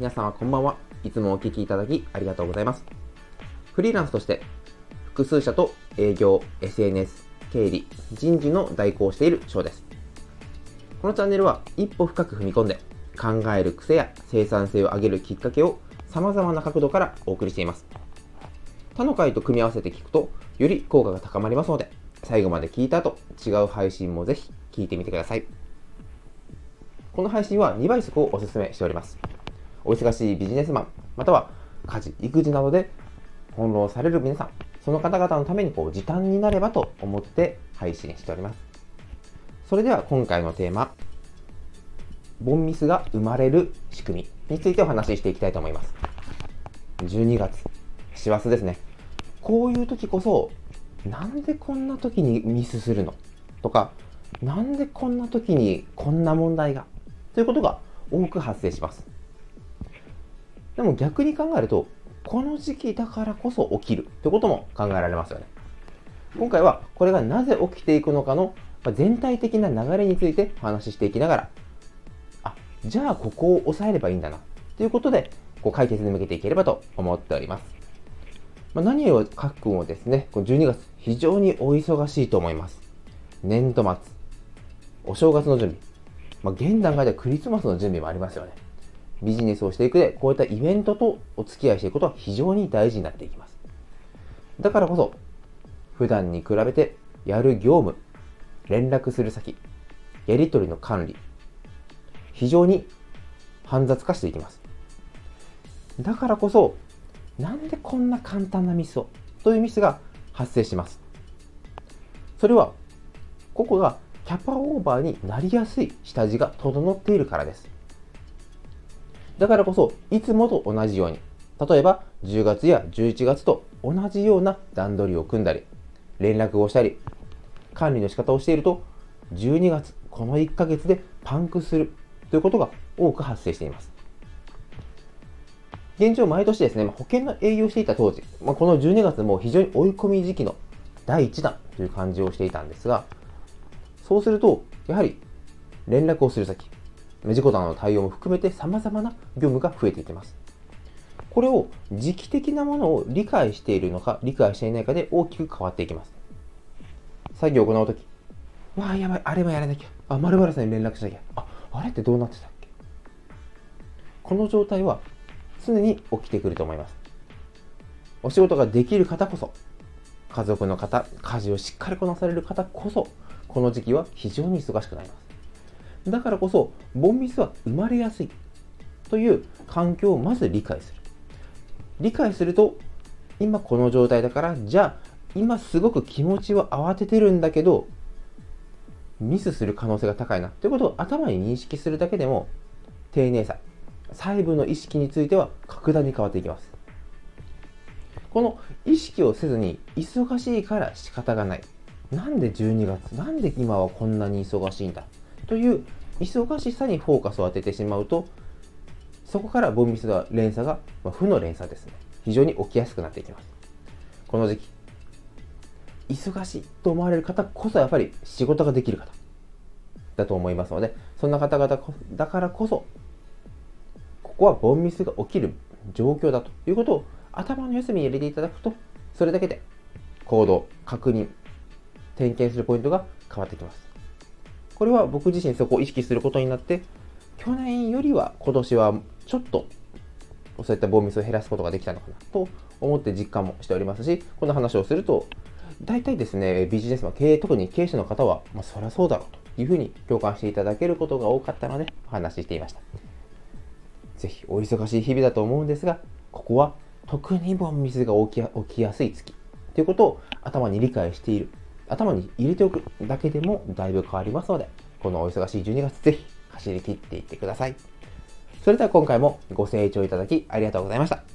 皆様こんばんは。いつもお聞きいただきありがとうございます。フリーランスとして複数社と営業、SNS、経理、人事の代行をしている翔です。このチャンネルは一歩深く踏み込んで考える癖や生産性を上げるきっかけを様々な角度からお送りしています。他の回と組み合わせて聞くとより効果が高まりますので、最後まで聞いた後、違う配信もぜひ聞いてみてください。この配信は2倍速をお勧めしております。お忙しいビジネスマン、または家事、育児などで翻弄される皆さん、その方々のためにこう時短になればと思って配信しております。それでは今回のテーマ、ボンミスが生まれる仕組みについてお話ししていきたいと思います。12月、師走ですね。こういう時こそ、なんでこんな時にミスするの？とか、なんでこんな時にこんな問題が？ということが多く発生します。でも逆に考えると、この時期だからこそ起きるということも考えられますよね。今回はこれがなぜ起きていくのかの全体的な流れについてお話ししていきながら、あ、じゃあここを抑えればいいんだなということで、こう解決に向けていければと思っております。まあ、何を書くもですね、12月非常にお忙しいと思います。年度末、お正月の準備、まあ、現段階ではクリスマスの準備もありますよね。ビジネスをしていくで、こういったイベントとお付き合いしていくことは非常に大事になっていきます。だからこそ、普段に比べてやる業務、連絡する先、やり取りの管理、非常に煩雑化していきます。だからこそ、なんでこんな簡単なミスをというミスが発生します。それは、ここがキャパオーバーになりやすい下地が整っているからです。だからこそ、いつもと同じように、例えば10月や11月と同じような段取りを組んだり、連絡をしたり、管理の仕方をしていると、12月、この1ヶ月でパンクするということが多く発生しています。現状、毎年ですね、保険の営業していた当時、まあ、この12月も非常に追い込み時期の第1弾という感じをしていたんですが、そうすると、やはり連絡をする先、事故などの対応も含めて様々な業務が増えていきます。これを時期的なものを理解しているのか、理解していないかで大きく変わっていきます。作業を行うとき、わあ、やばい、あれもやらなきゃ。あ、〇〇さんに連絡しなきゃ。あ、あれってどうなってたっけ?この状態は常に起きてくると思います。お仕事ができる方こそ、家族の方、家事をしっかりこなされる方こそ、この時期は非常に忙しくなります。だからこそ、ボンミスは生まれやすいという環境をまず理解する。理解すると、今この状態だから、じゃあ、今すごく気持ちは慌ててるんだけど、ミスする可能性が高いなということを頭に認識するだけでも、丁寧さ、細部の意識については格段に変わっていきます。この意識をせずに、忙しいから仕方がない。なんで12月なんで今はこんなに忙しいんだ？という忙しさにフォーカスを当ててしまうと、そこからボンミスの連鎖が、まあ、負の連鎖ですね。非常に起きやすくなっていきます。この時期、忙しいと思われる方こそやっぱり仕事ができる方だと思いますので、そんな方々だからこそ、ここはボンミスが起きる状況だということを頭の休みに入れていただくと、それだけで行動、確認、点検するポイントが変わってきます。これは僕自身そこを意識することになって、去年よりは今年はちょっとそういったボンミスを減らすことができたのかなと思って実感もしておりますし、この話をすると、大体ですね、ビジネスマン、経営、特に経営者の方は、まあ、そりゃそうだろうというふうに共感していただけることが多かったので、お話ししていました。ぜひ、お忙しい日々だと思うんですが、ここは特にボンミスが起きやすい月ということを頭に理解している頭に入れておくだけでもだいぶ変わりますので、このお忙しい12月ぜひ走り切っていってください。それでは今回もご清聴いただきありがとうございました。